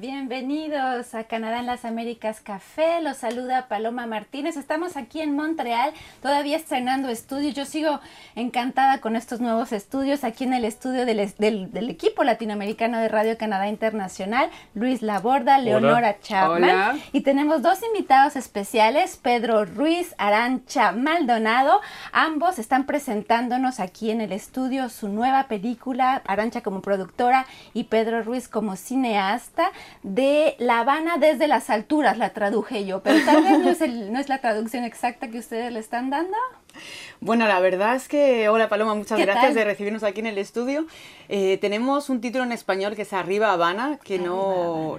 Bienvenidos a Canadá en las Américas Café. Los saluda Paloma Martínez. Estamos aquí en Montreal, todavía estrenando estudios. Yo sigo encantada con estos nuevos estudios aquí en el estudio del, del, equipo latinoamericano de Radio Canadá Internacional, Luis Laborda, Leonora Chapman. Y tenemos dos invitados especiales, Pedro Ruiz, Arancha Maldonado. Ambos están presentándonos aquí en el estudio su nueva película, Arancha como productora y Pedro Ruiz como cineasta de La Habana desde las alturas, la traduje yo, pero tal vez no es, no es la traducción exacta que ustedes le están dando. Bueno, la verdad es que, hola Paloma, muchas gracias de recibirnos aquí en el estudio. Eh, tenemos un título en español que es Arriba Habana, que no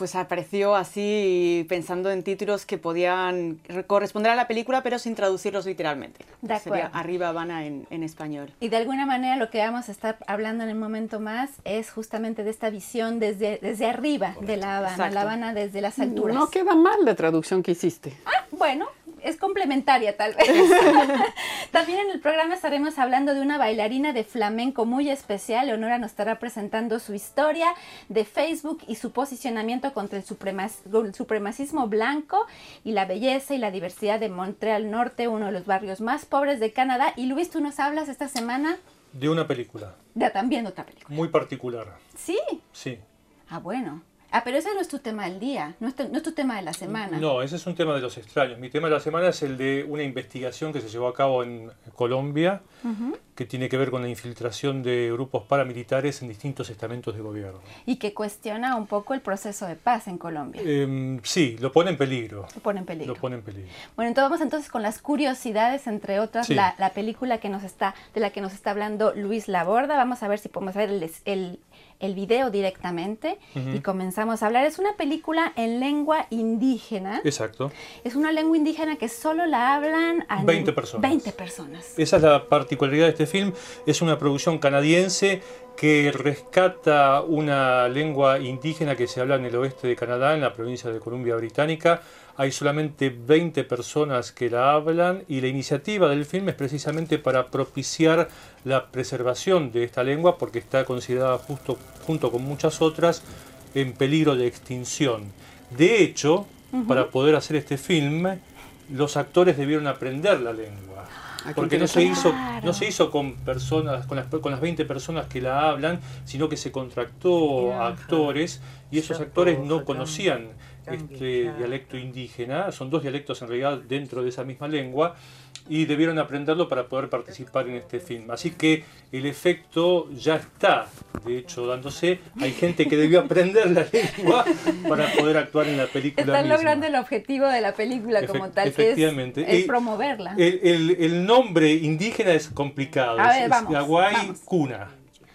pues apareció así pensando en títulos que podían corresponder a la película, pero sin traducirlos literalmente. De Sería Arriba Habana en, en, español. Y de alguna manera lo que vamos a estar hablando en el momento más es justamente de esta visión desde, desde arriba de La Habana, La Habana desde las alturas. No queda mal la traducción que hiciste. Ah, bueno, es complementaria tal vez. También en el programa estaremos hablando de una bailarina de flamenco muy especial. Leonora nos estará presentando su historia de Facebook y su posicionamiento contra el, supremacismo blanco y la belleza y la diversidad de Montreal Norte, uno de los barrios más pobres de Canadá. Y Luis, tú nos hablas esta semana de una película. De también otra película. Muy particular. Sí. Sí. Ah, bueno. Ah, pero ese no es tu tema del día, no es, tu, no es tu tema de la semana. No, ese es un tema de los extraños. Mi tema de la semana es el de una investigación que se llevó a cabo en Colombia, que tiene que ver con la infiltración de grupos paramilitares en distintos estamentos de gobierno. Y que cuestiona un poco el proceso de paz en Colombia. Em, sí, lo pone en peligro. Lo pone en peligro. Lo pone en peligro. Bueno, entonces vamos entonces con las curiosidades, entre otras, la, película que nos está, de la que nos está hablando Luis Laborda. Vamos a ver si podemos ver el, el el video directamente y comenzamos a hablar. Es una película en lengua indígena. Exacto. Es una lengua indígena que solo la hablan a 20 personas. 20 personas. Esa es la particularidad de este film. Es una producción canadiense que rescata una lengua indígena que se habla en el oeste de Canadá, en la provincia de Columbia Británica. Hay solamente 20 personas que la hablan y la iniciativa del film es precisamente para propiciar la preservación de esta lengua porque está considerada justo junto con muchas otras en peligro de extinción. De hecho, para poder hacer este film, los actores debieron aprender la lengua. Porque no se, hizo, no se hizo con personas, con las, con las 20 personas que la hablan, sino que se contrató a actores y esos actores no conocían este dialecto indígena, son dos dialectos en realidad dentro de esa misma lengua, y debieron aprenderlo para poder participar en este film. Así que el efecto ya está, de hecho, dándose. Hay gente que debió aprender la lengua para poder actuar en la película. Están logrando el objetivo de la película como tal, efectivamente. que es, promoverla. El, nombre indígena es complicado, es, Cuna,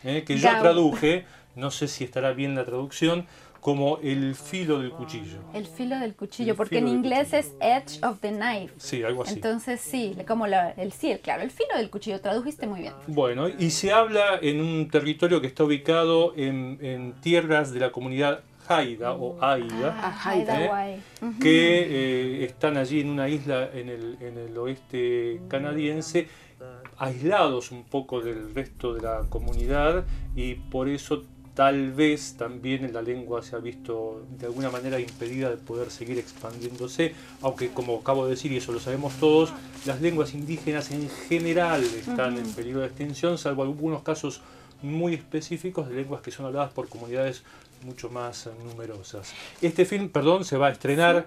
eh, que yo traduje, no sé si estará bien la traducción, como el filo del cuchillo. El filo del cuchillo, porque en inglés es edge of the knife. Sí, algo así. Entonces sí, como el sí, claro, el filo del cuchillo, tradujiste muy bien. Bueno, y se habla en un territorio que está ubicado en, tierras de la comunidad Haida o Aida, ah, ¿eh? que eh, están allí en una isla en el, en el oeste canadiense, aislados un poco del resto de la comunidad y por eso Tal vez también en la lengua se ha visto de alguna manera impedida de poder seguir expandiéndose, aunque como acabo de decir, y eso lo sabemos todos, las lenguas indígenas en general están en peligro de extinción, salvo algunos casos muy específicos de lenguas que son habladas por comunidades mucho más numerosas. Este film, perdón, se va a estrenar,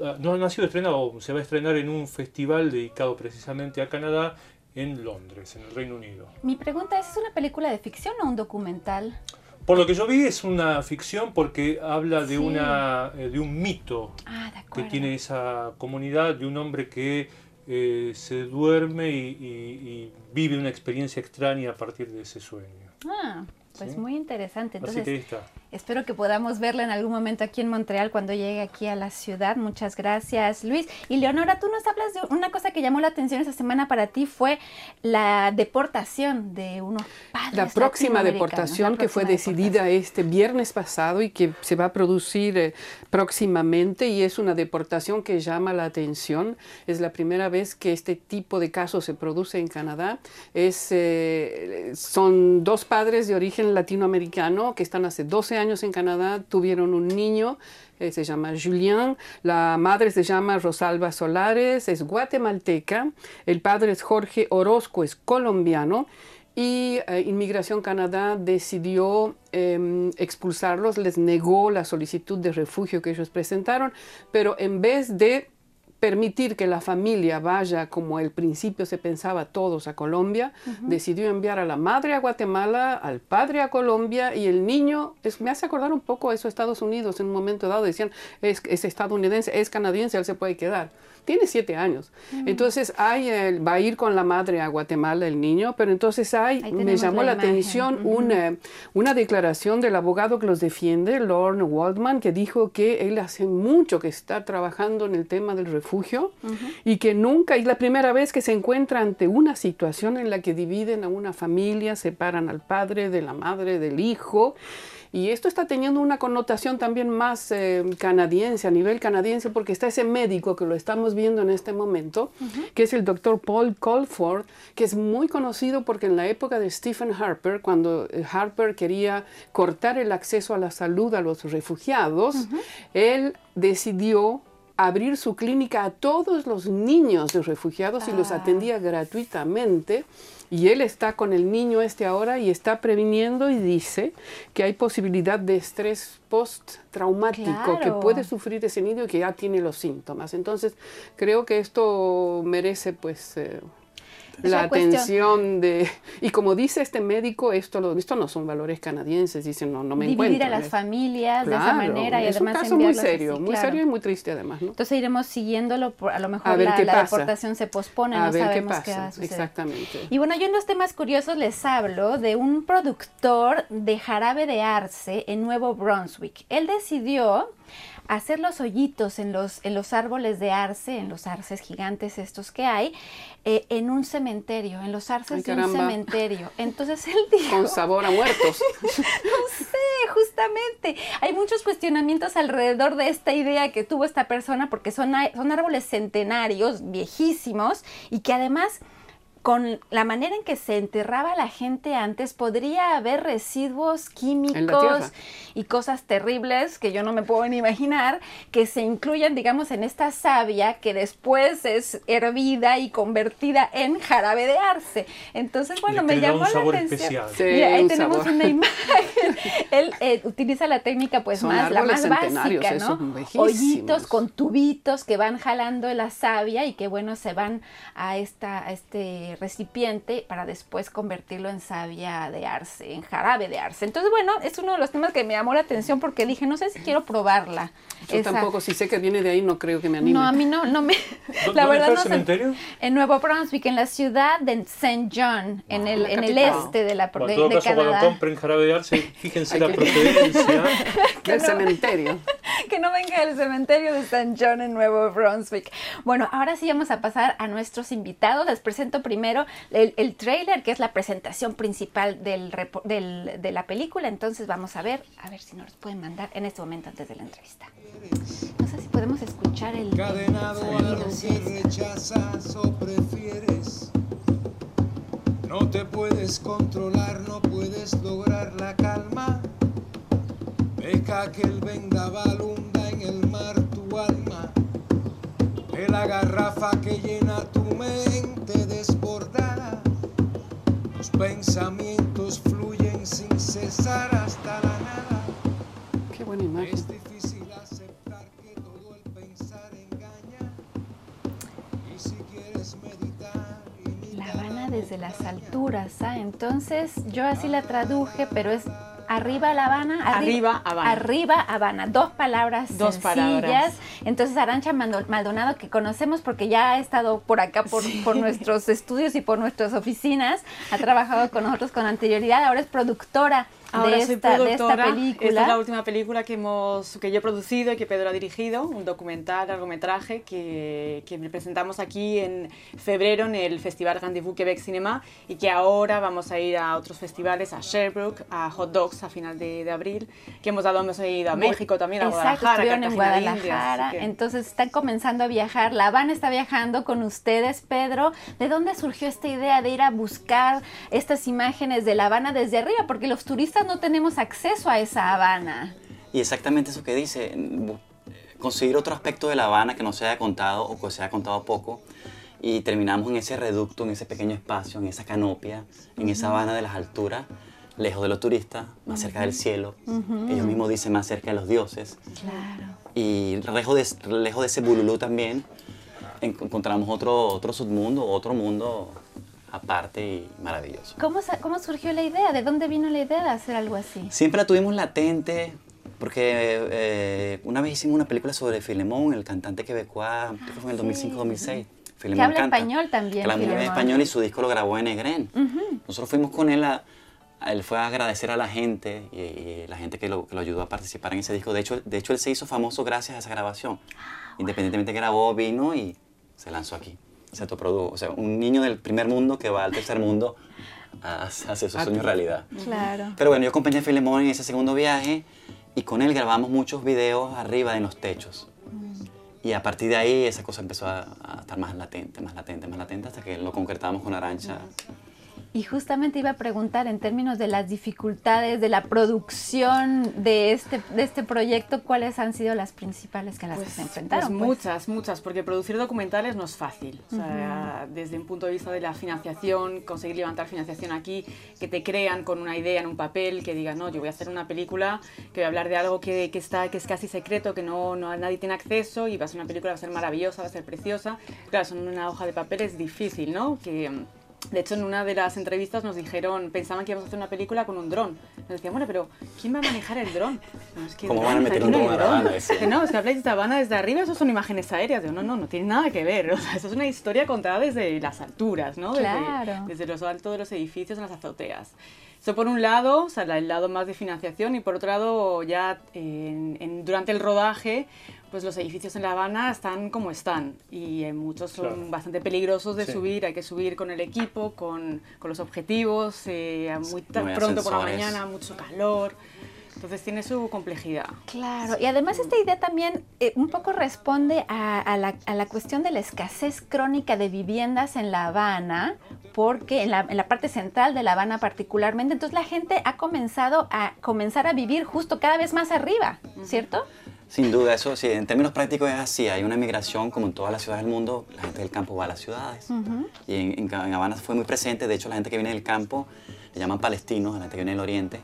ah, no, no ha sido estrenado, se va a estrenar en un festival dedicado precisamente a Canadá en Londres, en el Reino Unido. Mi pregunta es, ¿es una película de ficción o un documental? Por lo que yo vi es una ficción porque habla de una eh, de un mito ah, que tiene esa comunidad de un hombre que eh, se duerme y, vive una experiencia extraña a partir de ese sueño. Ah, pues muy interesante. Entonces, espero que podamos verla en algún momento aquí en Montreal cuando llegue aquí a la ciudad. Muchas gracias, Luis. Y Leonora, tú nos hablas de una cosa que llamó la atención esta semana para ti fue la deportación de unos padres. La próxima deportación que fue decidida este viernes pasado y que se va a producir eh, próximamente y es una deportación que llama la atención. Es la primera vez que este tipo de casos se produce en Canadá. Es, eh, son dos padres de origen latinoamericano que están hace 12 años en Canadá, tuvieron un niño, eh, se llama Julien, la madre se llama Rosalba Solares, es guatemalteca, el padre es Jorge Orozco, es colombiano. Y eh, Inmigración Canadá decidió em, expulsarlos, les negó la solicitud de refugio que ellos presentaron, pero en vez de permitir que la familia vaya como al principio se pensaba todos a Colombia, decidió enviar a la madre a Guatemala, al padre a Colombia y el niño, es, me hace acordar un poco a eso Estados Unidos en un momento dado, decían, es, es estadounidense, es canadiense, él se puede quedar tiene siete años. Entonces hay, va a ir con la madre a Guatemala el niño, pero entonces hay, me llamó la, atención una, una declaración del abogado que los defiende, Lorne Waldman, que dijo que él hace mucho que está trabajando en el tema del refugio y que nunca, es la primera vez que se encuentra ante una situación en la que dividen a una familia, separan al padre de la madre, del hijo. Y esto está teniendo una connotación también más eh, canadiense, a nivel canadiense, porque está ese médico que lo estamos viendo en este momento, que es el doctor Paul Colford, que es muy conocido porque en la época de Stephen Harper, cuando eh, Harper quería cortar el acceso a la salud a los refugiados, él decidió abrir su clínica a todos los niños de refugiados y los ah. atendía gratuitamente. Y él está con el niño este ahora y está previniendo y dice que hay posibilidad de estrés post-traumático que puede sufrir ese niño que ya tiene los síntomas. Entonces, creo que esto merece pues... Eh, la atención de... Y como dice este médico, esto, esto no son valores canadienses, dicen, no, no me Dividir a las familias de esa manera y es además un caso muy serio, muy serio y muy triste además. Entonces iremos siguiéndolo, por, a lo mejor la, deportación se pospone, no sabemos qué, va a suceder. Exactamente. Y bueno, yo en los temas curiosos les hablo de un productor de jarabe de arce en Nuevo Brunswick. Él decidió hacer los hoyitos en los, en los árboles de arce, en los arces gigantes estos que hay, eh, en un cementerio, en los arces de un cementerio. Entonces él dijo... Con sabor a muertos. no sé, justamente. Hay muchos cuestionamientos alrededor de esta idea que tuvo esta persona porque son, son árboles centenarios, viejísimos, y que además con la manera en que se enterraba la gente antes, podría haber residuos químicos y cosas terribles que yo no me puedo ni imaginar que se incluyan, digamos, en esta savia que después es hervida y convertida en jarabe de arce. Entonces, bueno, me llamó la atención. Sí, ahí tenemos una imagen. Él eh, utiliza la técnica, pues, más, la más básica, ¿no? Hoyitos con tubitos que van jalando la savia y que, bueno, se van a, esta, a este recipiente para después convertirlo en savia de arce, en jarabe de arce. Entonces, bueno, es uno de los temas que me llamó la atención porque dije, no sé si quiero probarla. Yo tampoco, si sé que viene de ahí, no creo que me anime. No, a mí no, no me... la verdad no el cementerio? En Nuevo Brunswick, en la ciudad de St. John, en el, en el este de la bueno, de, en todo caso, Canadá. cuando compren jarabe de arce, fíjense la procedencia del cementerio. Que no venga del cementerio de St. John en Nuevo Brunswick. Bueno, ahora sí vamos a pasar a nuestros invitados. Les presento primero el, el trailer, que es la presentación principal del, de la película. Entonces vamos a ver, a ver si nos pueden mandar en este momento antes de la entrevista. No sé si podemos escuchar el, Cadenado rechazas o prefieres. No te puedes controlar, no puedes lograr la calma. Deja que el vendaval hunda en el mar tu alma. De la garrafa que llena tu mente desbordada. Los pensamientos fluyen sin cesar hasta la nada. Qué buena imagen. Es difícil aceptar que todo el pensar engaña. Y si quieres meditar. La Habana desde las alturas, ¿ah? Entonces yo así la traduje, pero es Arriba La Habana. Arriba, Habana. Arriba Habana. Dos palabras Dos sencillas. Entonces Arancha Maldonado, que conocemos porque ya ha estado por acá, por, por nuestros estudios y por nuestras oficinas, ha trabajado con nosotros con anterioridad, ahora es productora Ahora de, soy esta, productora. película. Esta es la última película que, hemos, que yo he producido y que Pedro ha dirigido, un documental, largometraje que, que presentamos aquí en febrero en el Festival Rendezvous Quebec Cinema y que ahora vamos a ir a otros festivales, a Sherbrooke, a Hot Dogs a final de, de abril, que hemos dado, hemos ido a México también, a Exacto, Guadalajara, en Guadalajara. Entonces están comenzando a viajar. La Habana está viajando con ustedes, Pedro. ¿De dónde surgió esta idea de ir a buscar estas imágenes de La Habana desde arriba? Porque los turistas no tenemos acceso a esa Habana. Y exactamente eso que dice, conseguir otro aspecto de La Habana que no se haya contado o que se haya contado poco. Y terminamos en ese reducto, en ese pequeño espacio, en esa canopia, en esa Habana de las alturas, lejos de los turistas, más cerca del cielo. Ellos mismos dicen más cerca de los dioses. Claro. Y lejos de, lejos de ese bululú también, encontramos otro, otro submundo, otro mundo aparte y maravilloso. ¿Cómo, ¿Cómo surgió la idea? ¿De dónde vino la idea de hacer algo así? Siempre la tuvimos latente, porque eh, una vez hicimos una película sobre Filemón, el cantante quebecois, que fue en el 2005-2006. Que habla español también. Que habla español y su disco lo grabó en Egren. Nosotros fuimos con él a, él fue a agradecer a la gente y, la gente que lo, que lo, ayudó a participar en ese disco. De hecho, de hecho, él se hizo famoso gracias a esa grabación. Ah, Independientemente grabó, vino y se lanzó aquí. Se autoprodujo. O sea, un niño del primer mundo que va al tercer mundo a, hacer sus sueños realidad. Claro. Pero bueno, yo acompañé a Filemón en ese segundo viaje y con él grabamos muchos videos arriba en los techos. Y a partir de ahí esa cosa empezó a, estar más latente, más latente, más latente, hasta que lo concretamos con Arancha. Y justamente iba a preguntar en términos de las dificultades de la producción de este, de este proyecto, ¿cuáles han sido las principales que las pues, se enfrentaron? Pues, muchas, muchas, porque producir documentales no es fácil. O sea, desde un punto de vista de la financiación, conseguir levantar financiación aquí, que te crean con una idea en un papel, que digan, no, yo voy a hacer una película, que voy a hablar de algo que, que está, que es casi secreto, que no, no nadie tiene acceso, y va a ser una película, va a ser maravillosa, va a ser preciosa. Claro, son una hoja de papel es difícil, ¿no? Que, de hecho, en una de las entrevistas nos dijeron, pensaban que íbamos a hacer una película con un dron. Nos decían, bueno, pero ¿quién va a manejar el dron? ¿Cómo van a meter un dron a La Habana? no, es que habláis de Habana desde arriba, eso son imágenes aéreas. no, no, no tiene nada que ver. O sea, eso es una historia contada desde las alturas, ¿no? Desde, claro. desde los altos de los edificios en las azoteas. Eso por un lado, o sea, el lado más de financiación, y por otro lado, ya en, durante el rodaje, pues los edificios en La Habana están como están y eh, muchos son bastante peligrosos de subir, hay que subir con el equipo, con, con los objetivos, eh, muy pronto por la mañana, mucho calor. Entonces tiene su complejidad. Claro, y además esta idea también eh, un poco responde a, la, a, la, cuestión de la escasez crónica de viviendas en La Habana, porque en la, en la, parte central de La Habana particularmente, entonces la gente ha comenzado a comenzar a vivir justo cada vez más arriba, ¿cierto? Sin duda, eso sí, en términos prácticos es así. Hay una migración, como en todas las ciudades del mundo, la gente del campo va a las ciudades. Y en, en, Habana fue muy presente. De hecho, la gente que viene del campo le llaman palestinos, a la gente que viene del oriente.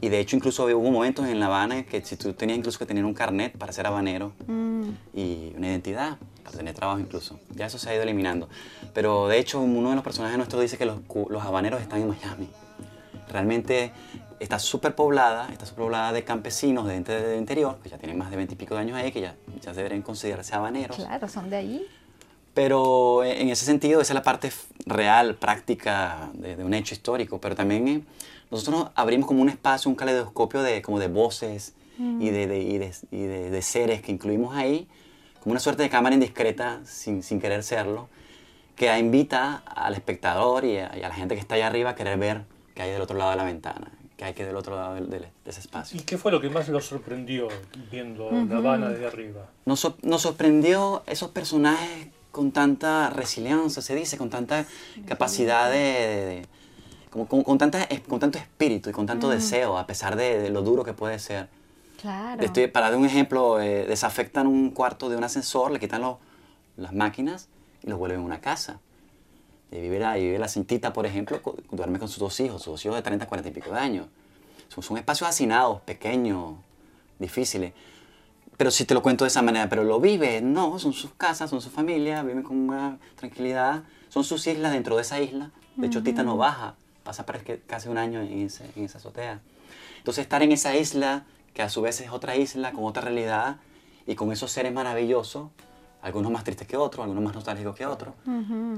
Y de hecho, incluso hubo momentos en La Habana que si tú tenías incluso que tener un carnet para ser habanero mm. y una identidad para tener trabajo incluso. Ya eso se ha ido eliminando. Pero de hecho, uno de los personajes nuestros dice que los, los habaneros están en Miami. Realmente está súper poblada, está súper poblada de campesinos de gente del interior, que ya tienen más de veintipico de años ahí, que ya, ya deberían considerarse habaneros. Claro, son de ahí. Pero en ese sentido, esa es la parte real, práctica de, un hecho histórico. Pero también eh, nosotros abrimos como un espacio, un caleidoscopio de, como de voces y, de, y, de, de, seres que incluimos ahí, como una suerte de cámara indiscreta, sin, sin querer serlo, que invita al espectador y a, y a la gente que está allá arriba a querer ver qué hay del otro lado de la ventana que hay que del otro lado de, ese espacio. ¿Y qué fue lo que más lo sorprendió viendo La Habana desde arriba? Nos, nos, sorprendió esos personajes con tanta resiliencia, se dice, con tanta capacidad de... como, con, tanta, con tanto espíritu y con tanto deseo, a pesar de, lo duro que puede ser. Claro. Estoy, para dar un ejemplo, eh, desafectan un cuarto de un ascensor, le quitan las máquinas y los vuelven a una casa de vivir ahí, vive la cintita, por ejemplo, duerme con sus dos hijos, sus dos hijos de 30, 40 y pico de años. Son, son espacios hacinados, pequeños, difíciles. Pero si te lo cuento de esa manera, pero lo vive, no, son sus casas, son su familia, viven con una tranquilidad, son sus islas dentro de esa isla. De hecho, Tita no baja, pasa casi un año en, ese, en esa azotea. Entonces, estar en esa isla, que a su vez es otra isla, con otra realidad, y con esos seres maravillosos, algunos más tristes que otros, algunos más nostálgicos que otros,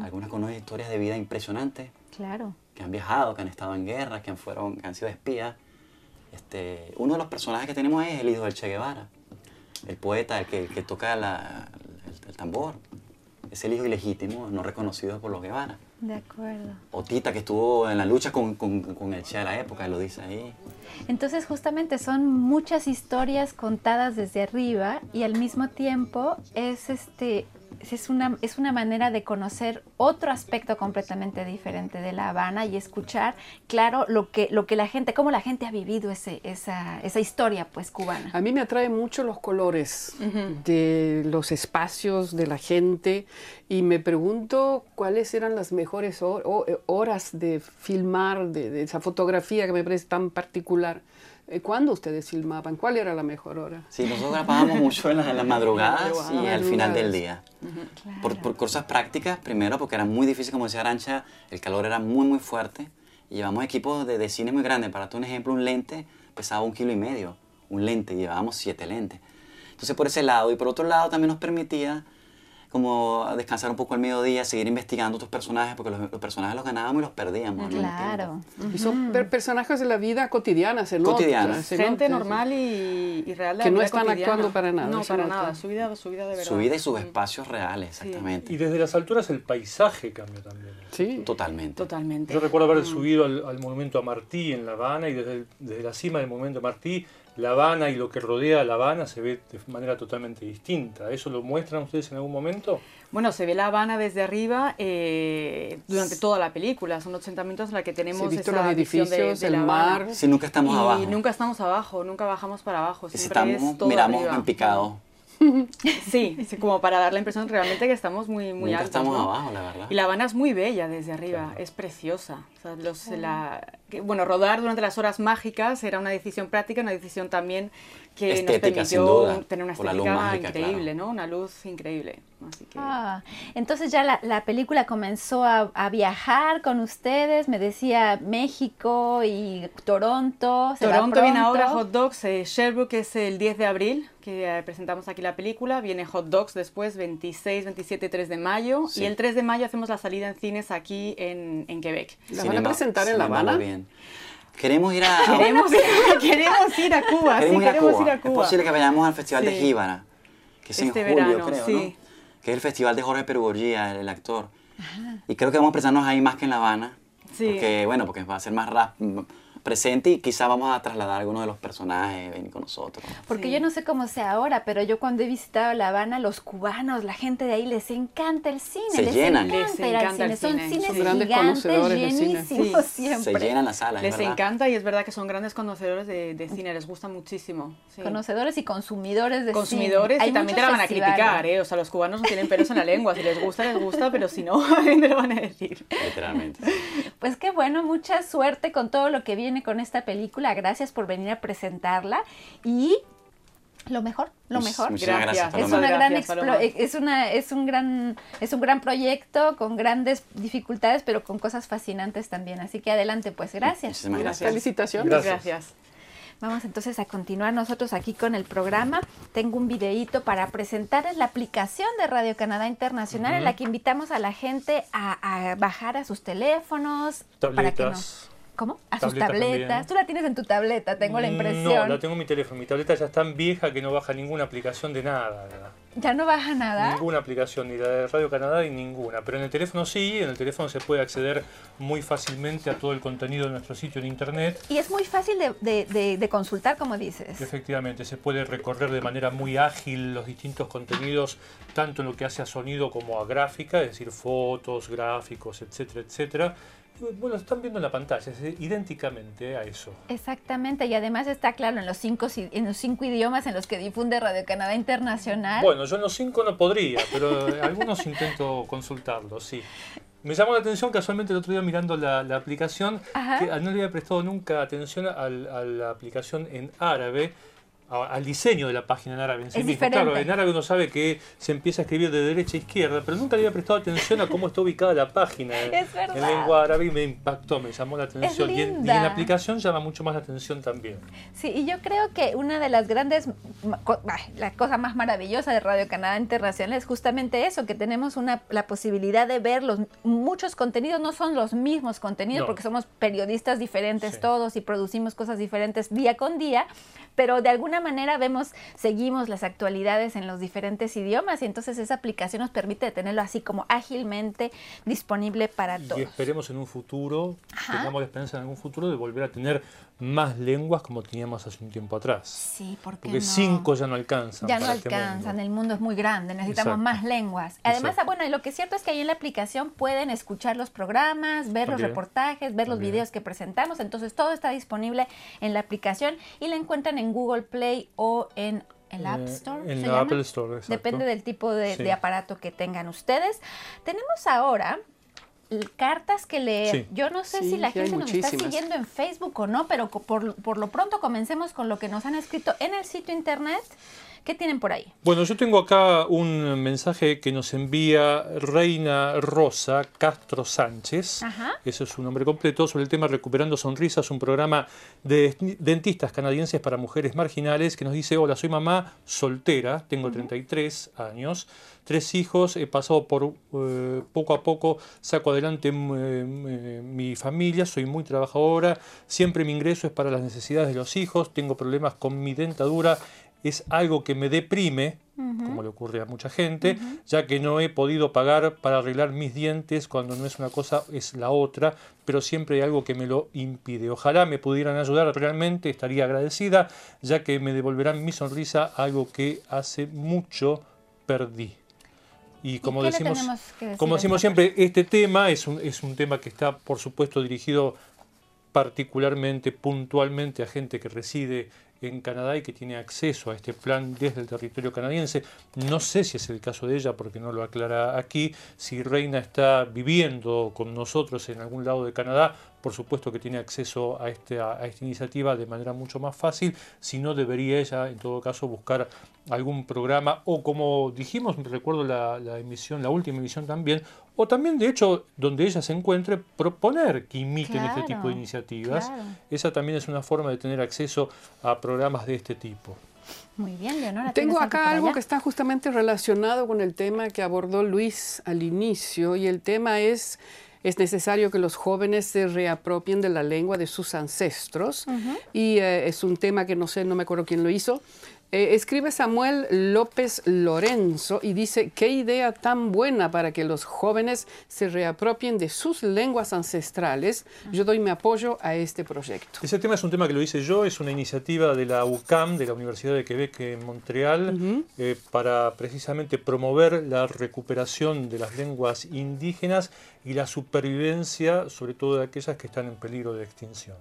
algunas con unas historias de vida impresionantes, claro. que han viajado, que han estado en guerra, que han, fueron, que han sido espías. Este, uno de los personajes que tenemos es el hijo del Che Guevara, el poeta, el que, que toca la, el, tambor. Es el hijo ilegítimo, no reconocido por los Guevara. De acuerdo. O Tita, que estuvo en la lucha con, con, con el Che de la época, lo dice ahí. Entonces justamente son muchas historias contadas desde arriba y al mismo tiempo es este es una, es una manera de conocer otro aspecto completamente diferente de La Habana y escuchar, claro, lo que, lo que la gente, cómo la gente ha vivido ese, esa, esa historia pues cubana. A mí me atrae mucho los colores de los espacios, de la gente y me pregunto cuáles eran las mejores horas de filmar, de, de esa fotografía que me parece tan particular. Eh, ¿Cuándo ustedes filmaban? ¿Cuál era la mejor hora? Sí, nosotros grabábamos mucho en, las madrugadas y al final del día. por, por, cosas prácticas, primero porque era muy difícil, como decía Arancha, el calor era muy, muy fuerte. Y llevamos equipos de, de cine muy grandes. Para tu un ejemplo, un lente pesaba un kilo y medio. Un lente, y llevábamos siete lentes. Entonces, por ese lado. Y por otro lado, también nos permitía como descansar un poco al mediodía, seguir investigando tus personajes, porque los, personajes los ganábamos y los perdíamos. Claro. Y son personajes de la vida cotidiana, se Cotidianas. Gente normal y, y, real Que no están actuando para nada. No, para nada. Su vida, su vida de verdad. Su vida y sus espacios reales, exactamente. Y desde las alturas el paisaje cambia también. Sí. Totalmente. Totalmente. Yo recuerdo haber subido al, monumento a Martí en La Habana y desde, desde la cima del monumento a Martí la Habana y lo que rodea La Habana se ve de manera totalmente distinta. ¿Eso lo muestran ustedes en algún momento? Bueno, se ve La Habana desde arriba eh, durante toda la película. Son 80 minutos en la que tenemos se esa los edificios, de, el mar. Sí, nunca estamos y abajo. nunca estamos abajo, nunca bajamos para abajo. Siempre estamos, es miramos en picado. Sí, como para dar la impresión realmente que estamos muy, muy Nunca altos. estamos abajo, la verdad. Y La Habana es muy bella desde arriba, es preciosa. O sea, los, la, bueno, rodar durante las horas mágicas era una decisión práctica, una decisión también que nos permitió tener una estética increíble, ¿no? Una luz increíble. ah, entonces ya la, la película comenzó a, a, viajar con ustedes, me decía México y Toronto. Toronto viene ahora Hot Dogs, eh, Sherbrooke es el 10 de abril, que eh, presentamos aquí la película, viene Hot Dogs después, 26, 27, 3 de mayo, y el 3 de mayo hacemos la salida en cines aquí en, en Quebec. ¿La van a presentar en La Habana? Bien. Queremos ir a... Queremos, queremos ir a Cuba, queremos, sí, ir, a queremos Cuba. ir a Cuba. Es posible que vayamos al Festival de Jíbara, que es en este julio, verano, creo, sí. ¿no? Que es el festival de Jorge Perugorría, el, actor. Ajá. Y creo que vamos a presentarnos ahí más que en La Habana. Sí. Porque, bueno, porque va a ser más rap, presente y quizá vamos a trasladar a algunos de los personajes venir con nosotros. Porque sí. yo no sé cómo sea ahora, pero yo cuando he visitado La Habana, los cubanos, la gente de ahí les encanta el cine. Se les llenan. Encanta les encanta el cine. Son cines Son grandes gigantes, conocedores del cine. llenísimos siempre. Se llenan las salas. Les ¿verdad? encanta y es verdad que son grandes conocedores de, de cine, les gusta muchísimo. Sí. Conocedores y consumidores de consumidores cine. y también te la van a criticar, ¿eh? O sea, los cubanos no tienen pelos en la lengua. Si les gusta, les gusta, pero si no, te lo van a decir. Literalmente. Pues qué bueno, mucha suerte con todo lo que viene con esta película. Gracias por venir a presentarla y lo mejor, lo mejor. Muchísimas gracias. es una gran es una es un gran es un gran proyecto con grandes dificultades, pero con cosas fascinantes también. Así que adelante, pues gracias. Muchísimas gracias. Felicitaciones. Gracias. gracias. Vamos entonces a continuar nosotros aquí con el programa. Tengo un videíto para presentarles la aplicación de Radio Canadá Internacional uh -huh. en la que invitamos a la gente a, a bajar a sus teléfonos Tabletas. para que no ¿Cómo? A sus tabletas. También. Tú la tienes en tu tableta, tengo la impresión. No, la tengo en mi teléfono. Mi tableta ya es tan vieja que no baja ninguna aplicación de nada. ¿Ya no baja nada? Ninguna aplicación, ni la de Radio Canadá ni ninguna. Pero en el teléfono sí, en el teléfono se puede acceder muy fácilmente a todo el contenido de nuestro sitio en internet. Y es muy fácil de, de, de, de consultar, como dices. Efectivamente, se puede recorrer de manera muy ágil los distintos contenidos, tanto en lo que hace a sonido como a gráfica, es decir, fotos, gráficos, etcétera, etcétera bueno, están viendo en la pantalla, es idénticamente a eso. Exactamente, y además está claro en los cinco, en los cinco idiomas en los que difunde Radio Canadá Internacional. Bueno, yo en los cinco no podría, pero algunos intento consultarlos, sí. Me llamó la atención casualmente el otro día mirando la, la aplicación, Ajá. que no le había prestado nunca atención a, a la aplicación en árabe, al diseño de la página en árabe en sí es mismo. Diferente. Claro, en árabe uno sabe que se empieza a escribir de derecha a izquierda, pero nunca le había prestado atención a cómo está ubicada la página en, en lengua árabe y me impactó, me llamó la atención. Y en, y en, la aplicación llama mucho más la atención también. Sí, y yo creo que una de las grandes, la cosa más maravillosa de Radio Canadá Internacional es justamente eso, que tenemos una, la posibilidad de ver los muchos contenidos, no son los mismos contenidos, no. porque somos periodistas diferentes sí. todos y producimos cosas diferentes día con día, pero de alguna manera vemos, seguimos las actualidades en los diferentes idiomas y entonces esa aplicación nos permite tenerlo así como ágilmente disponible para todos. Y esperemos en un futuro, Ajá. tengamos la esperanza en algún futuro de volver a tener más lenguas como teníamos hace un tiempo atrás. Sí, porque, porque cinco ya no alcanzan. Ya no este alcanzan, el mundo es muy grande, necesitamos más lenguas. Además, bueno, lo que es cierto es que ahí en la aplicación pueden escuchar los programas, ver los reportajes, ver los videos que presentamos, entonces todo está disponible en la aplicación y la encuentran en Google Play o en el App eh, Store. en la Apple Store, exacto. Depende del tipo de, aparato que tengan ustedes. Tenemos ahora cartas que leer. Yo no sé si la gente nos está siguiendo en Facebook o no, pero por, por lo pronto comencemos con lo que nos han escrito en el sitio internet. ¿Qué tienen por ahí? Bueno, yo tengo acá un mensaje que nos envía Reina Rosa Castro Sánchez. Ajá. Eso es su nombre completo, sobre el tema Recuperando Sonrisas, un programa de dentistas canadienses para mujeres marginales que nos dice, hola, soy mamá soltera, tengo 33 años, tres hijos, he pasado por eh, poco a poco, saco adelante eh, eh, mi familia, soy muy trabajadora, siempre mi ingreso es para las necesidades de los hijos, tengo problemas con mi dentadura es algo que me deprime, como le ocurre a mucha gente, ya que no he podido pagar para arreglar mis dientes cuando no es una cosa, es la otra, pero siempre hay algo que me lo impide. Ojalá me pudieran ayudar realmente, estaría agradecida, ya que me devolverán mi sonrisa, algo que hace mucho perdí. Y como decimos, como decimos siempre, este tema es un, es un tema que está, por supuesto, dirigido particularmente, puntualmente a gente que reside en Canadá y que tiene acceso a este plan desde el territorio canadiense. No sé si es el caso de ella porque no lo aclara aquí. Si Reina está viviendo con nosotros en algún lado de Canadá, por supuesto que tiene acceso a, este, a esta iniciativa de manera mucho más fácil. Si no, debería ella en todo caso buscar algún programa o como dijimos, recuerdo la, la emisión, la última emisión también, o también, de hecho, donde ella se encuentre, proponer que imiten este tipo de iniciativas. Esa también es una forma de tener acceso a programas de este tipo. Muy bien, Leonora. Tengo acá algo que está justamente relacionado con el tema que abordó Luis al inicio, y el tema es es necesario que los jóvenes se reapropien de la lengua de sus ancestros. Y eh, es un tema que no sé, no me acuerdo quién lo hizo, eh, escribe Samuel López Lorenzo y dice, qué idea tan buena para que los jóvenes se reapropien de sus lenguas ancestrales. Yo doy mi apoyo a este proyecto. Ese tema es un tema que lo hice yo, es una iniciativa de la UCAM, de la Universidad de Quebec en Montreal, eh, para precisamente promover la recuperación de las lenguas indígenas y la supervivencia, sobre todo de aquellas que están en peligro de extinción.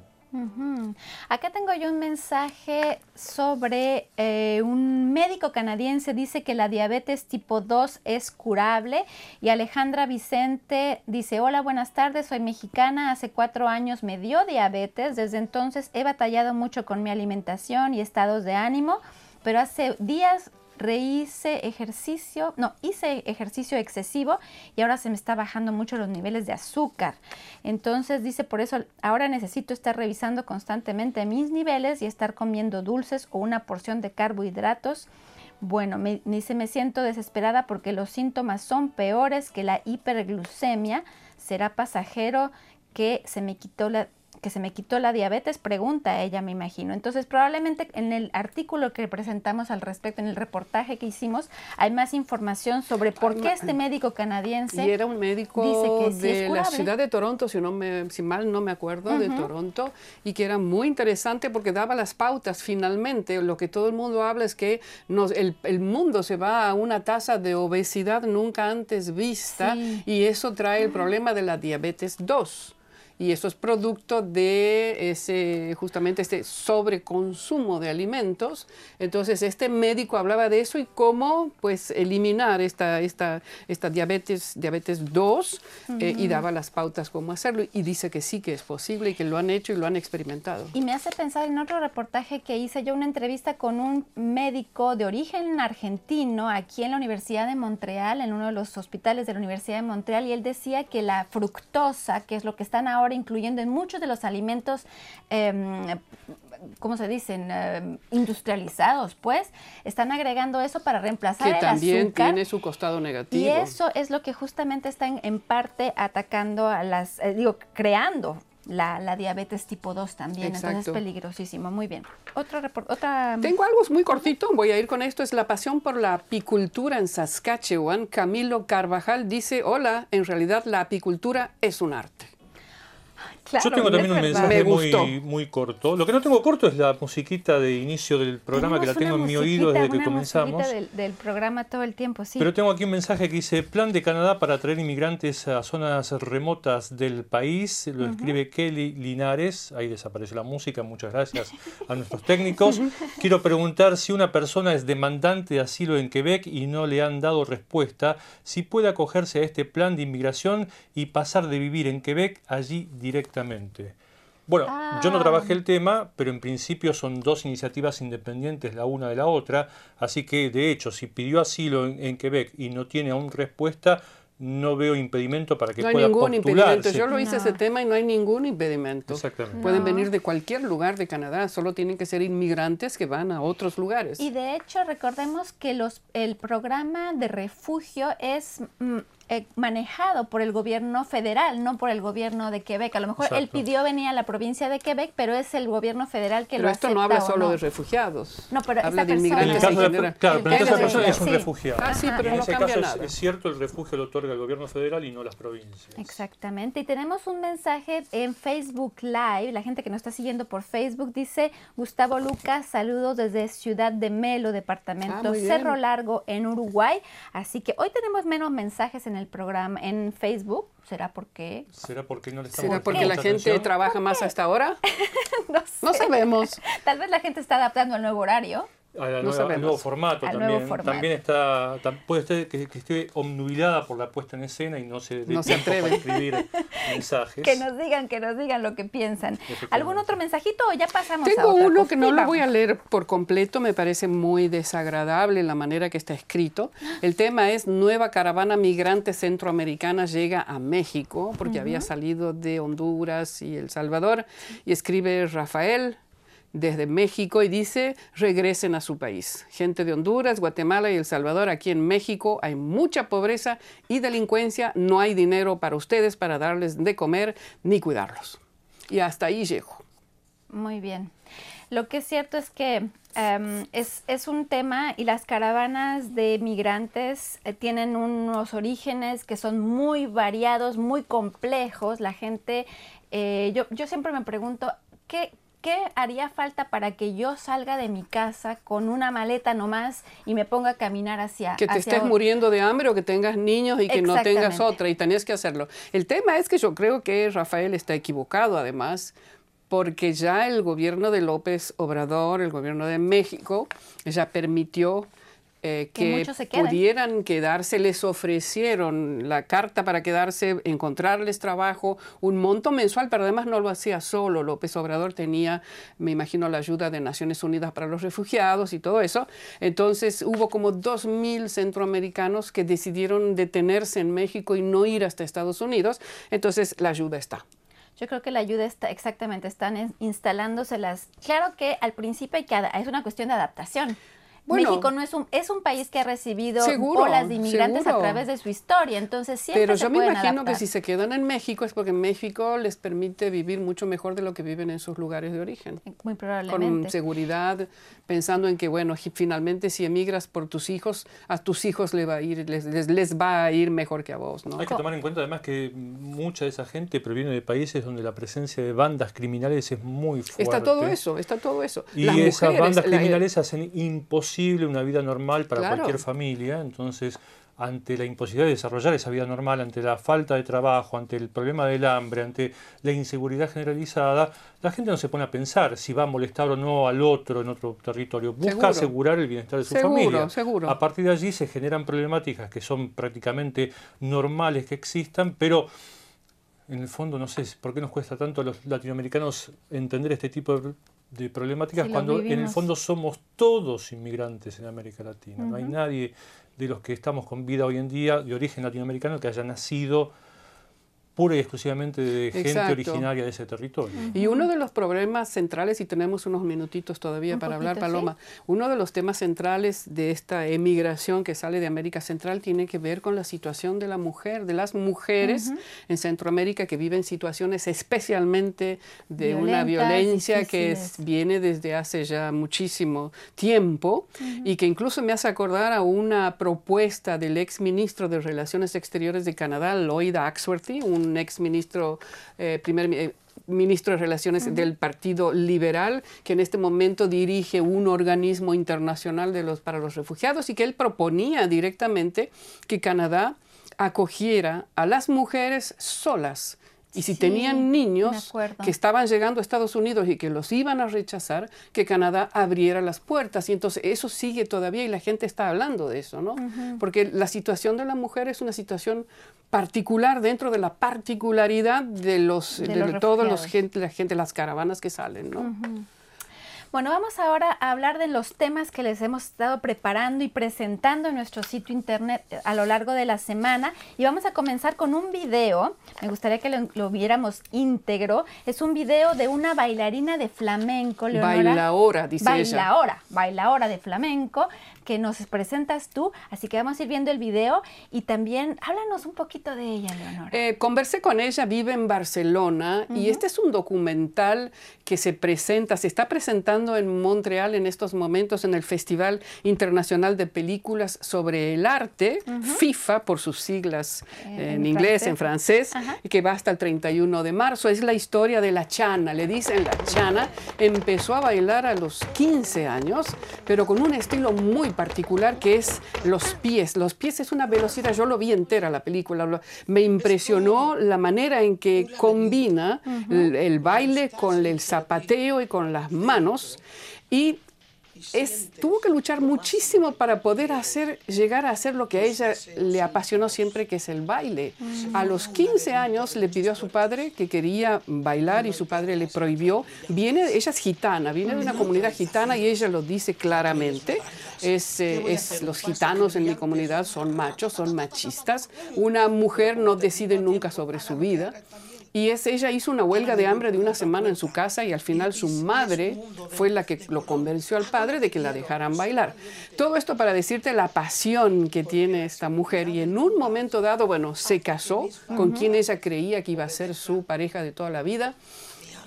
Acá tengo yo un mensaje sobre eh, un médico canadiense. Dice que la diabetes tipo 2 es curable. Y Alejandra Vicente dice hola buenas tardes. Soy mexicana. Hace cuatro años me dio diabetes. Desde entonces he batallado mucho con mi alimentación y estados de ánimo pero hace días rehice ejercicio, no, hice ejercicio excesivo y ahora se me está bajando mucho los niveles de azúcar. Entonces dice, por eso ahora necesito estar revisando constantemente mis niveles y estar comiendo dulces o una porción de carbohidratos. Bueno, me dice, me siento desesperada porque los síntomas son peores que la hiperglucemia. ¿Será pasajero que se me quitó la que se me quitó la diabetes, pregunta ella, me imagino. Entonces, probablemente en el artículo que presentamos al respecto, en el reportaje que hicimos, hay más información sobre por qué este médico canadiense. Y era un médico de la ciudad de Toronto, si, no me, si mal no me acuerdo, de Toronto, y que era muy interesante porque daba las pautas finalmente. Lo que todo el mundo habla es que nos, el, el mundo se va a una tasa de obesidad nunca antes vista, y eso trae el problema de la diabetes 2 y eso es producto de ese justamente este sobreconsumo de alimentos. Entonces este médico hablaba de eso y cómo pues eliminar esta, esta, esta diabetes, diabetes 2 eh, y daba las pautas cómo hacerlo y dice que sí que es posible y que lo han hecho y lo han experimentado. Y me hace pensar en otro reportaje que hice yo una entrevista con un médico de origen argentino aquí en la Universidad de Montreal, en uno de los hospitales de la Universidad de Montreal y él decía que la fructosa, que es lo que están ahora incluyendo en muchos de los alimentos, eh, ¿cómo se dicen? Em, industrializados, pues, están agregando eso para reemplazar que también tiene su costado negativo. Y eso es lo que justamente están en parte atacando a las, eh, digo, creando la, diabetes tipo 2 también, entonces es peligrosísimo. Muy bien. Otra, otra... Tengo algo muy cortito, voy a ir con esto, es la pasión por la apicultura en Saskatchewan. Camilo Carvajal dice, hola, en realidad la apicultura es un arte. Yo tengo también un mensaje muy, muy corto. Lo que no tengo corto es la musiquita de inicio del programa, que la tengo en mi oído desde que comenzamos. Del, del programa todo el tiempo, sí. Pero tengo aquí un mensaje que dice, plan de Canadá para traer inmigrantes a zonas remotas del país. Lo escribe Kelly Linares. Ahí desaparece la música. Muchas gracias a nuestros técnicos. Quiero preguntar si una persona es demandante de asilo en Quebec y no le han dado respuesta, si puede acogerse a este plan de inmigración y pasar de vivir en Quebec allí directamente. Bueno, yo no ah. trabajé el tema, pero en principio son dos iniciativas independientes la una de la otra, así que de hecho, si pidió asilo en, Quebec y no tiene aún respuesta, no veo impedimento para que no pueda hay ningún impedimento. Yo lo hice ese tema y no hay ningún impedimento. Exactamente. Pueden venir de cualquier lugar de Canadá, solo tienen que ser inmigrantes que van a otros lugares. Y de hecho, recordemos que los, el programa de refugio es mm, eh, manejado por el gobierno federal, no por el gobierno de Quebec. A lo mejor él pidió venir a la provincia de Quebec, pero es el gobierno federal que pero lo esto no habla solo de refugiados. No, pero habla de inmigrantes en general. Claro, pero esa persona es un sí. refugiado. Ah, sí, pero en no ese cambia caso nada. Es, es, cierto, el refugio lo otorga el gobierno federal y no las provincias. Exactamente. Y tenemos un mensaje en Facebook Live. La gente que nos está siguiendo por Facebook dice, Gustavo Lucas, saludos desde Ciudad de Melo, departamento Ah, Cerro Largo, en Uruguay. Así que hoy tenemos menos mensajes en el programa, en Facebook. ¿Será porque? ¿Será porque no le estamos ¿Será porque la gente atención? trabaja más hasta ahora? no, sé. No sabemos. Tal vez la gente está adaptando al nuevo horario. A la No nueva- sabemos. al nuevo formato Al también. nuevo formato. También está, tam- puede ser que, que esté omnubilada por la puesta en escena y no se dé No se tiempo para atreve. escribir mensajes. Que nos digan, que nos digan lo que piensan. ¿Algún otro mensajito o ya pasamos a Tengo otra uno cosa? que no lo voy a leer por completo, me parece muy desagradable la manera que está escrito. El tema es Nueva caravana migrante centroamericana llega a México, porque había salido de Honduras y El Salvador, y escribe Rafael desde México y dice, regresen a su país. Gente de Honduras, Guatemala y El Salvador, aquí en México hay mucha pobreza y delincuencia, no hay dinero para ustedes para darles de comer ni cuidarlos. Y hasta ahí llego. Muy bien. Lo que es cierto es que em, es, es un tema y las caravanas de migrantes eh, tienen unos orígenes que son muy variados, muy complejos. La gente, eh, yo, yo siempre me pregunto, ¿qué, ¿qué haría falta para que yo salga de mi casa con una maleta nomás y me ponga a caminar hacia... que te hacia estés muriendo de hambre o que tengas niños y que no tengas otra y tenías que hacerlo. El tema es que yo creo que Rafael está equivocado además porque ya el gobierno de López Obrador, el gobierno de México, ya permitió eh, Que pudieran quedarse, les ofrecieron la carta para quedarse, encontrarles trabajo, un monto mensual, pero además no lo hacía solo. López Obrador tenía, me imagino, la ayuda de Naciones Unidas para los Refugiados y todo eso. Entonces hubo como 2.000 centroamericanos que decidieron detenerse en México y no ir hasta Estados Unidos. Entonces la ayuda está. Yo creo que la ayuda está exactamente, están instalándoselas. Claro que al principio hay que es una cuestión de adaptación. Bueno. México no es un es un país que ha recibido Seguro, olas de inmigrantes seguro. a través de su historia, entonces siempre Pero se yo me imagino que si se quedan en México es porque México les permite vivir mucho mejor de lo que viven en sus lugares de origen. muy Con probablemente. seguridad, pensando en que, bueno, finalmente si emigras por tus hijos, a tus hijos les va a ir, les, les, les va a ir mejor que a vos, ¿no? Hay que tomar en cuenta además que mucha de esa gente proviene de países donde la presencia de bandas criminales es muy fuerte. Está todo eso, está todo eso. Y Las esas mujeres, bandas la- criminales hacen imposible una vida normal para Claro. cualquier familia. Entonces, ante la imposibilidad de desarrollar esa vida normal, ante la falta de trabajo, ante el problema del hambre, ante la inseguridad generalizada, la gente no se pone a pensar si va a molestar o no al otro en otro territorio. Busca Seguro. asegurar el bienestar de su Seguro, familia. seguro. A partir de allí se generan problemáticas que son prácticamente normales que existan, pero en el fondo no sé por qué nos cuesta tanto a los latinoamericanos entender este tipo de, de problemáticas cuando en el fondo somos todos inmigrantes en América Latina. No hay nadie de los que estamos con vida hoy en día de origen latinoamericano que haya nacido pura y exclusivamente de gente Exacto. originaria de ese territorio. Y uno de los problemas centrales, y tenemos unos minutitos todavía Un para hablar, Paloma, uno de los temas centrales de esta emigración que sale de América Central tiene que ver con la situación de la mujer, de las mujeres en Centroamérica que viven situaciones especialmente de una violencia que es- viene desde hace ya muchísimo tiempo y que incluso me hace acordar a una propuesta del ex ministro de Relaciones Exteriores de Canadá, Lloyd Axworthy, un ex ministro, eh, primer, eh, ministro de Relaciones del Partido Liberal, que en este momento dirige un organismo internacional de los, para los refugiados y que él proponía directamente que Canadá acogiera a las mujeres solas y si tenían niños que estaban llegando a Estados Unidos y que los iban a rechazar, que Canadá abriera las puertas. Y entonces eso sigue todavía y la gente está hablando de eso, ¿no? Porque la situación de la mujer es una situación particular dentro de la particularidad de los de, todos los gente, la gente, las caravanas que salen, ¿no? Bueno, vamos ahora a hablar de los temas que les hemos estado preparando y presentando en nuestro sitio internet eh, a lo largo de la semana. Y vamos a comenzar con un video. Me gustaría que lo, viéramos íntegro. Es un video de una bailarina de flamenco, Leonora. Bailaora, dice bailaora, Bailaora de flamenco que nos presentas tú. Así que vamos a ir viendo el video y también háblanos un poquito de ella, Leonora. Eh, conversé con ella, vive en Barcelona y este es un documental que se presenta, se está presentando en Montreal en estos momentos en el Festival Internacional de Películas sobre el Arte, FIFA por sus siglas eh, en, inglés, en francés, y que va hasta el 31 de marzo. Es la historia de la Chana, le dicen la Chana. Empezó a bailar a los 15 años, pero con un estilo muy particular que es los pies. Los pies es una velocidad, yo lo vi entera la película, me impresionó la manera en que combina el, baile con el zapateo y con las manos. Y es, tuvo que luchar muchísimo para poder hacer, llegar a hacer lo que a ella le apasionó siempre, que es el baile. A los 15 años le pidió a su padre que quería bailar y su padre le prohibió. Viene, ella es gitana, viene de una comunidad gitana y ella lo dice claramente. Es, eh, es, los gitanos en mi comunidad son machos, son machistas. Una mujer no decide nunca sobre su vida. Y es, ella hizo una huelga de hambre de una semana en su casa y al final su madre fue la que lo convenció al padre de que la dejaran bailar. Todo esto para decirte la pasión que tiene esta mujer y en un momento dado, bueno, se casó con quien ella creía que iba a ser su pareja de toda la vida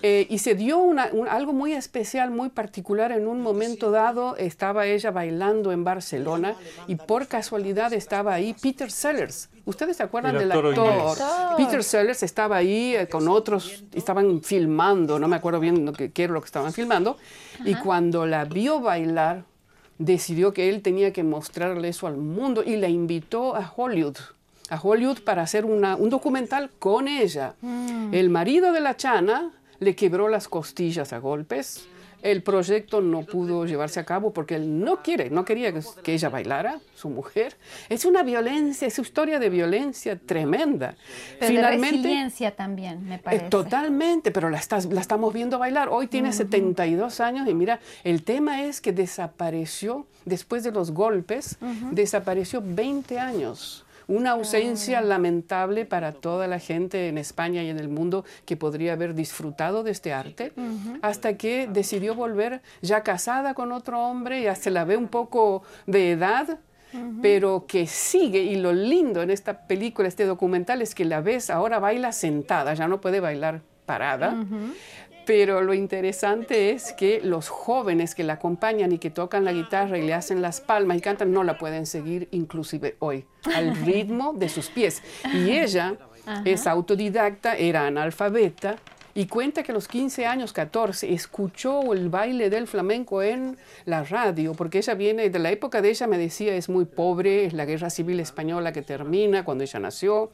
eh, y se dio algo muy especial, muy particular. En un momento dado estaba ella bailando en Barcelona y por casualidad estaba ahí Peter Sellers. ¿Ustedes se acuerdan del actor? Peter Sellers estaba ahí eh, con otros, estaban filmando, no me acuerdo bien qué, era lo que estaban filmando. Y cuando la vio bailar, decidió que él tenía que mostrarle eso al mundo y la invitó a Hollywood a Hollywood para hacer un documental con ella. Mm. El marido de la Chana le quebró las costillas a golpes. El proyecto no pudo llevarse a cabo porque él no quiere, no quería que, ella bailara, su mujer. Es una violencia, es una historia de violencia tremenda. Pero Finalmente, de resiliencia también, me parece. totalmente, pero la, la estamos viendo bailar. Hoy tiene 72 años y mira, el tema es que desapareció, después de los golpes, desapareció 20 años una ausencia lamentable para toda la gente en España y en el mundo que podría haber disfrutado de este arte, hasta que decidió volver ya casada con otro hombre, ya se la ve un poco de edad, pero que sigue, y lo lindo en esta película, este documental, es que la ves, ahora baila sentada, ya no puede bailar parada, pero lo interesante es que los jóvenes que la acompañan y que tocan la guitarra y le hacen las palmas y cantan, no la pueden seguir inclusive hoy, al ritmo de sus pies. Y ella es autodidacta, era analfabeta, y cuenta que a los 15 años, 14, escuchó el baile del flamenco en la radio, porque ella viene de la época de ella, me decía, es muy pobre, es la guerra civil española que termina cuando ella nació.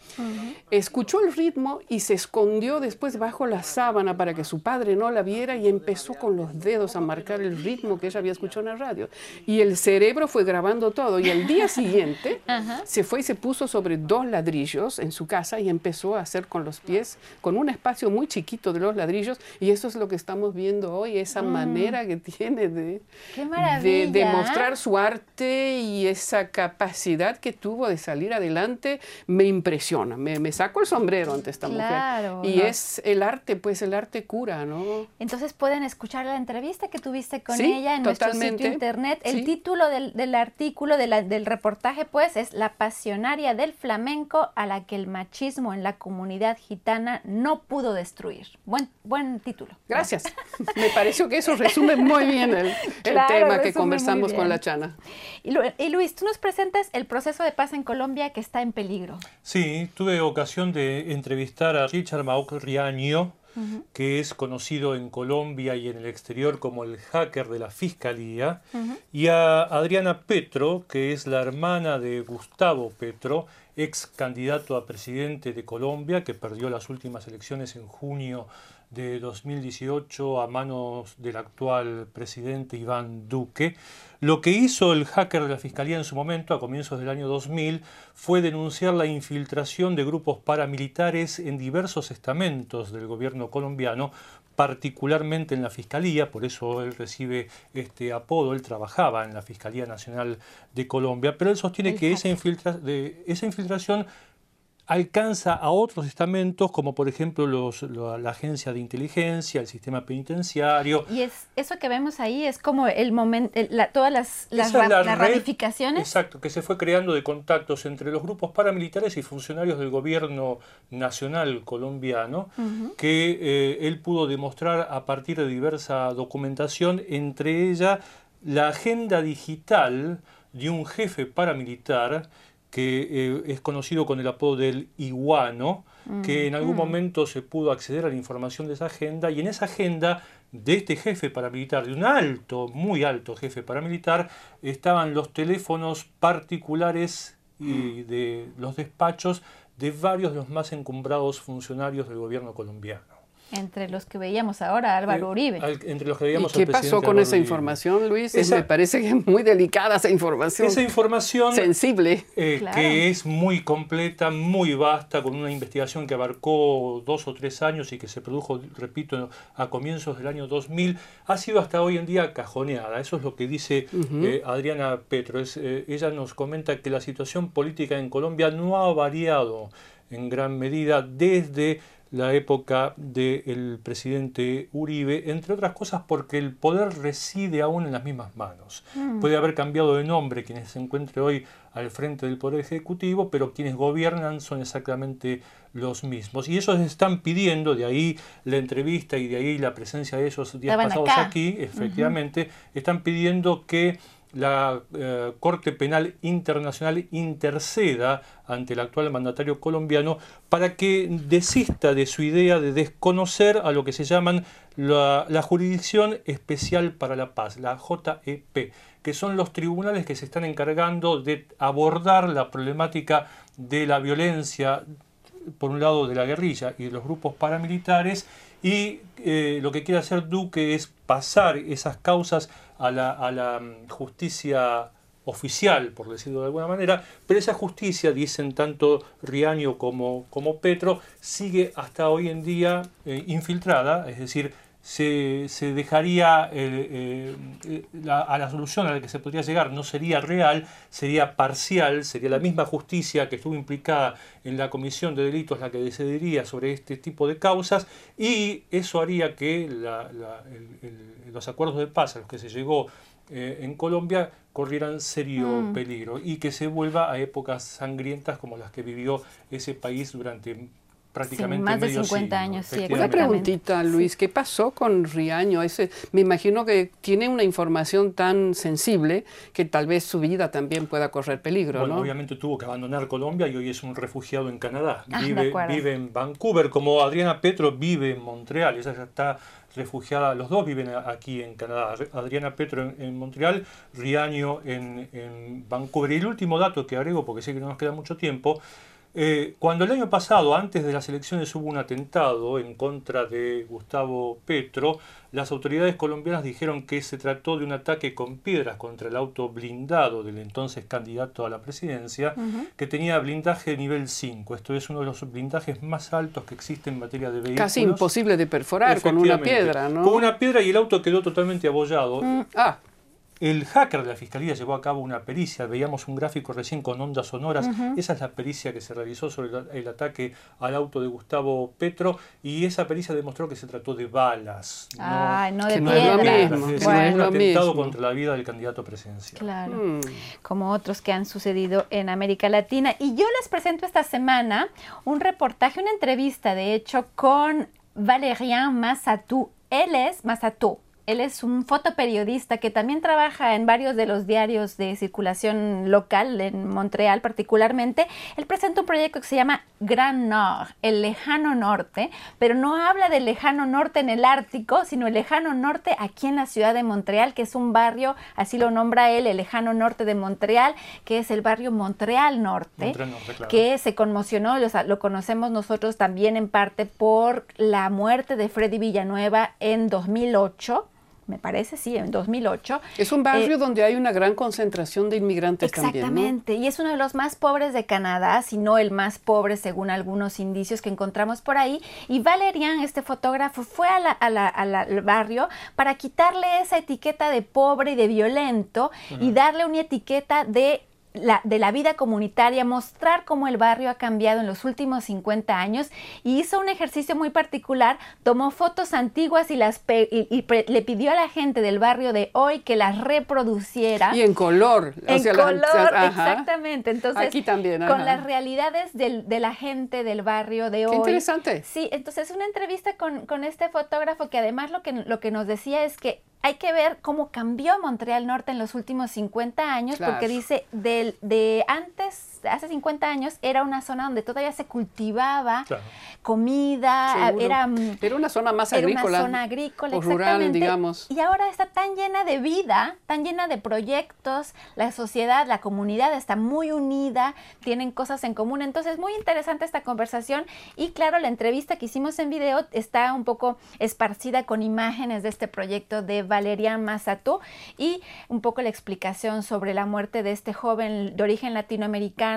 Escuchó el ritmo y se escondió después bajo la sábana para que su padre no la viera y empezó con los dedos a marcar el ritmo que ella había escuchado en la radio. Y el cerebro fue grabando todo y al día siguiente se fue y se puso sobre dos ladrillos en su casa y empezó a hacer con los pies, con un espacio muy chiquito de los ladrillos y eso es lo que estamos viendo hoy, esa mm. manera que tiene de, de, mostrar su arte y esa capacidad que tuvo de salir adelante me impresiona, me, me saco el sombrero ante esta mujer. Y es el arte, pues el arte cura, ¿no? Entonces pueden escuchar la entrevista que tuviste con ella en nuestro sitio internet. El título del, del artículo, de la, del reportaje, pues es La pasionaria del flamenco a la que el machismo en la comunidad gitana no pudo destruir. Buen, buen título. Gracias. Me pareció que eso resume muy bien el, tema que conversamos con la Chana. Y, Luis, tú nos presentas el proceso de paz en Colombia que está en peligro. Sí, tuve ocasión de entrevistar a Richard Riaño, que es conocido en Colombia y en el exterior como el hacker de la Fiscalía, y a Adriana Petro, que es la hermana de Gustavo Petro, ex candidato a presidente de Colombia, que perdió las últimas elecciones en junio de 2018 a manos del actual presidente Iván Duque. Lo que hizo el hacker de la Fiscalía en su momento, a comienzos del año 2000, fue denunciar la infiltración de grupos paramilitares en diversos estamentos del gobierno colombiano, particularmente en la Fiscalía, por eso él recibe este apodo, él trabajaba en la Fiscalía Nacional de Colombia, pero él sostiene que esa, de, esa infiltración alcanza a otros estamentos, como por ejemplo los, la, agencia de inteligencia, el sistema penitenciario. Y es eso que vemos ahí es como el momento, todas las, las, ramificaciones. Exacto, que se fue creando de contactos entre los grupos paramilitares y funcionarios del gobierno nacional colombiano, que eh, él pudo demostrar a partir de diversa documentación, entre ella la agenda digital de un jefe paramilitar que eh, es conocido con el apodo del iguano, que en algún mm. momento se pudo acceder a la información de esa agenda y en esa agenda de este jefe paramilitar, de un alto, muy alto jefe paramilitar, estaban los teléfonos particulares y de los despachos de varios de los más encumbrados funcionarios del gobierno colombiano. Entre los que veíamos ahora, Álvaro eh, Uribe. entre los que veíamos ¿Y qué pasó con esa información, Luis? me parece que es muy delicada esa información. Esa información. Sensible. Eh, que es muy completa, muy vasta, con una investigación que abarcó dos o tres años y que se produjo, repito, a comienzos del año 2000, ha sido hasta hoy en día cajoneada. Eso es lo que dice eh, Adriana Petro. ella nos comenta que la situación política en Colombia no ha variado en gran medida desde la época del presidente Uribe, entre otras cosas porque el poder reside aún en las mismas manos. Mm. Puede haber cambiado de nombre quienes se encuentre hoy al frente del Poder Ejecutivo, pero quienes gobiernan son exactamente los mismos. Y ellos están pidiendo, de ahí la entrevista y de ahí la presencia de esos días pasados aquí, efectivamente, están pidiendo que la eh, Corte Penal Internacional interceda ante el actual mandatario colombiano para que desista de su idea de desconocer a lo que se llaman la, Jurisdicción Especial para la Paz, la JEP, que son los tribunales que se están encargando de abordar la problemática de la violencia, por un lado de la guerrilla y de los grupos paramilitares, y eh, lo que quiere hacer Duque es pasar esas causas a la, a la mm, justicia oficial, por decirlo de alguna manera, pero esa justicia, dicen tanto Riaño como, como Petro, sigue hasta hoy en día eh, infiltrada, es decir, se, se dejaría eh, eh, a la solución a la que se podría llegar no sería real, sería parcial, sería la misma justicia que estuvo implicada en la comisión de delitos la que decidiría sobre este tipo de causas y eso haría que los acuerdos de paz a los que se llegó eh, en Colombia corrieran serio mm. peligro y que se vuelva a épocas sangrientas como las que vivió ese país durante prácticamente más de 50 años. Sí, una preguntita, Luis, ¿qué pasó con Riaño? Ese, me imagino que tiene una información tan sensible que tal vez su vida también pueda correr peligro, bueno, obviamente tuvo que abandonar Colombia y hoy es un refugiado en Canadá. Ah, vive, vive en Vancouver, como Adriana Petro vive en Montreal. Ella ya está refugiada, los dos viven aquí en Canadá, Adriana Petro en, Montreal, Riaño en, en Vancouver. Y el último dato que agrego, porque sé que no nos queda mucho tiempo, eh, cuando el año pasado, antes de las elecciones, hubo un atentado en contra de Gustavo Petro, las autoridades colombianas dijeron que se trató de un ataque con piedras contra el auto blindado del entonces candidato a la presidencia, que tenía blindaje nivel 5. Esto es uno de los blindajes más altos que existen en materia de vehículos. Casi imposible de perforar con una piedra, ¿no? Con una piedra y el auto quedó totalmente abollado. Mm, ah. El hacker de la Fiscalía llevó a cabo una pericia, veíamos un gráfico recién con ondas sonoras, esa es la pericia que se realizó sobre el, ataque al auto de Gustavo Petro y esa pericia demostró que se trató de balas. no, no de no es lo mismo. Es un atentado contra la vida del candidato presidencial. Claro, mm. como otros que han sucedido en América Latina. Y yo les presento esta semana un reportaje, una entrevista de hecho con Valerian Massatou. Él es Massatou Él es un fotoperiodista que también trabaja en varios de los diarios de circulación local, en Montreal particularmente. Él presenta un proyecto que se llama Grand Nord, el lejano norte, pero no habla del lejano norte en el Ártico, sino el lejano norte aquí en la ciudad de Montreal, que es un barrio, así lo nombra él, el lejano norte de Montreal, que es el barrio Montreal Norte, que se conmocionó, lo conocemos nosotros también en parte por la muerte de Freddy Villanueva en 2008 me parece, sí, en 2008. Es un barrio eh, donde hay una gran concentración de inmigrantes también. Exactamente, y es uno de los más pobres de Canadá, si no el más pobre según algunos indicios que encontramos por ahí. Y Valerian, este fotógrafo, fue al barrio para quitarle esa etiqueta de pobre y de violento y darle una etiqueta de de la vida comunitaria, mostrar cómo el barrio ha cambiado en los últimos 50 años y hizo un ejercicio muy particular, tomó fotos antiguas y las y, le pidió a la gente del barrio de hoy que las reproduciera. Y en color. En color, exactamente. Entonces, Aquí también. Con las realidades de la gente del barrio de hoy. interesante. Sí, entonces una entrevista con, con este fotógrafo que además lo que, lo que nos decía es que hay que ver cómo cambió Montreal Norte en los últimos 50 años, porque dice, de, de antes, hace 50 años, era una zona donde todavía se cultivaba comida, era, mm, era una zona más agrícola. Era una zona agrícola, o rural, digamos. Y ahora está tan llena de vida, tan llena de proyectos, la sociedad, la comunidad está muy unida, tienen cosas en común. Entonces, muy interesante esta conversación. Y claro, la entrevista que hicimos en video está un poco esparcida con imágenes de este proyecto de Valerian Mazato y un poco la explicación sobre la muerte de este joven de origen latinoamericano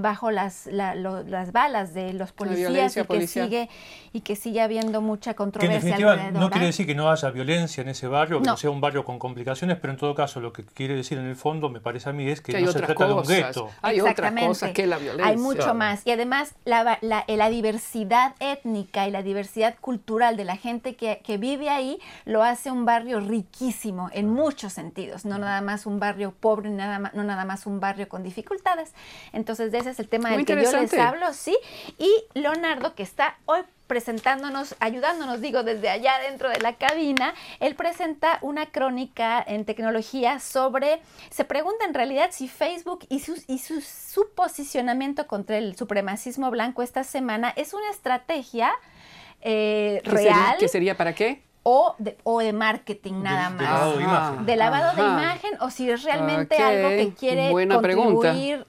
bajo las, las balas de los policías y que sigue y que sigue habiendo mucha controversia. en definitiva no quiere decir que no haya violencia en ese barrio, que no. sea un barrio con complicaciones, pero en todo caso lo que quiere decir en el fondo, me parece a mí, es que, no se trata de un gueto. Hay otras cosas que la violencia. Hay mucho más. Y además la, la, la, diversidad étnica y la diversidad cultural de la gente que, que vive ahí lo hace un barrio riquísimo en muchos sentidos, no nada más un barrio pobre, nada más, no nada más un barrio con dificultades. Entonces, ese es el tema del que yo les hablo, sí. Y Leonardo, que está hoy presentándonos, ayudándonos, digo, desde allá dentro de la cabina, él presenta una crónica en tecnología sobre, se pregunta en realidad si Facebook y su, y su, su posicionamiento contra el supremacismo blanco esta semana es una estrategia eh, real. ¿Qué sería para qué? o de, o de marketing nada más. De lavado de imagen. De lavado de imagen o si es realmente algo que quiere contribuir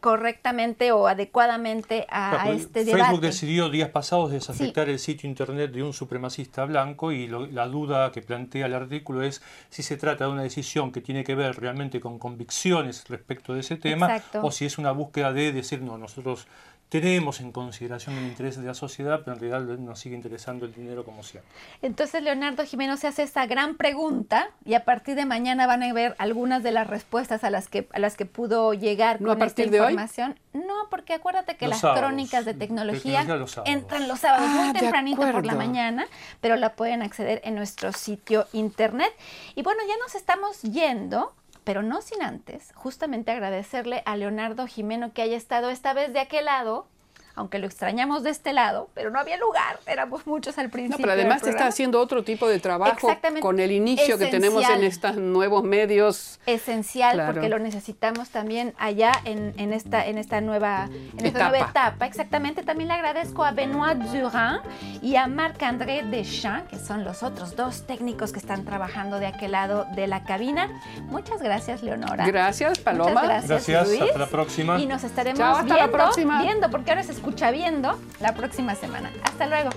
correctamente o adecuadamente a, este debate. Facebook decidió días pasados desafectar el sitio internet de un supremacista blanco y la duda que plantea el artículo es si se trata de una decisión que tiene que ver realmente con convicciones respecto de ese tema o si es una búsqueda de decir, no, nosotros tenemos en consideración el interés de la sociedad, pero en realidad nos sigue interesando el dinero como siempre. Entonces Leonardo Jimeno se hace esta gran pregunta y a partir de mañana van a ver algunas de las respuestas a las que, a las que pudo llegar ¿No con a partir esta de información. No, porque acuérdate que las crónicas de tecnología entran los sábados muy ah, tempranito por la mañana, pero la pueden acceder en nuestro sitio internet. Y bueno, ya nos estamos yendo pero no sin antes justamente agradecerle a Leonardo Jimeno que haya estado esta vez de aquel lado aunque lo extrañamos de este lado, pero no había lugar, éramos muchos al principio. No, pero además está haciendo otro tipo de trabajo con el inicio que tenemos en estos nuevos medios. Esencial, porque lo necesitamos también allá en, en, esta, en esta, nueva, en esta nueva etapa. Exactamente, también le agradezco a Benoit Durand y a Marc-André Deschamps, que son los otros dos técnicos que están trabajando de aquel lado de la cabina. Muchas gracias, Leonora. Gracias, Paloma. gracias, gracias hasta la próxima. Y nos estaremos viendo, viendo, porque ahora se escucha viendo la próxima semana. Hasta luego.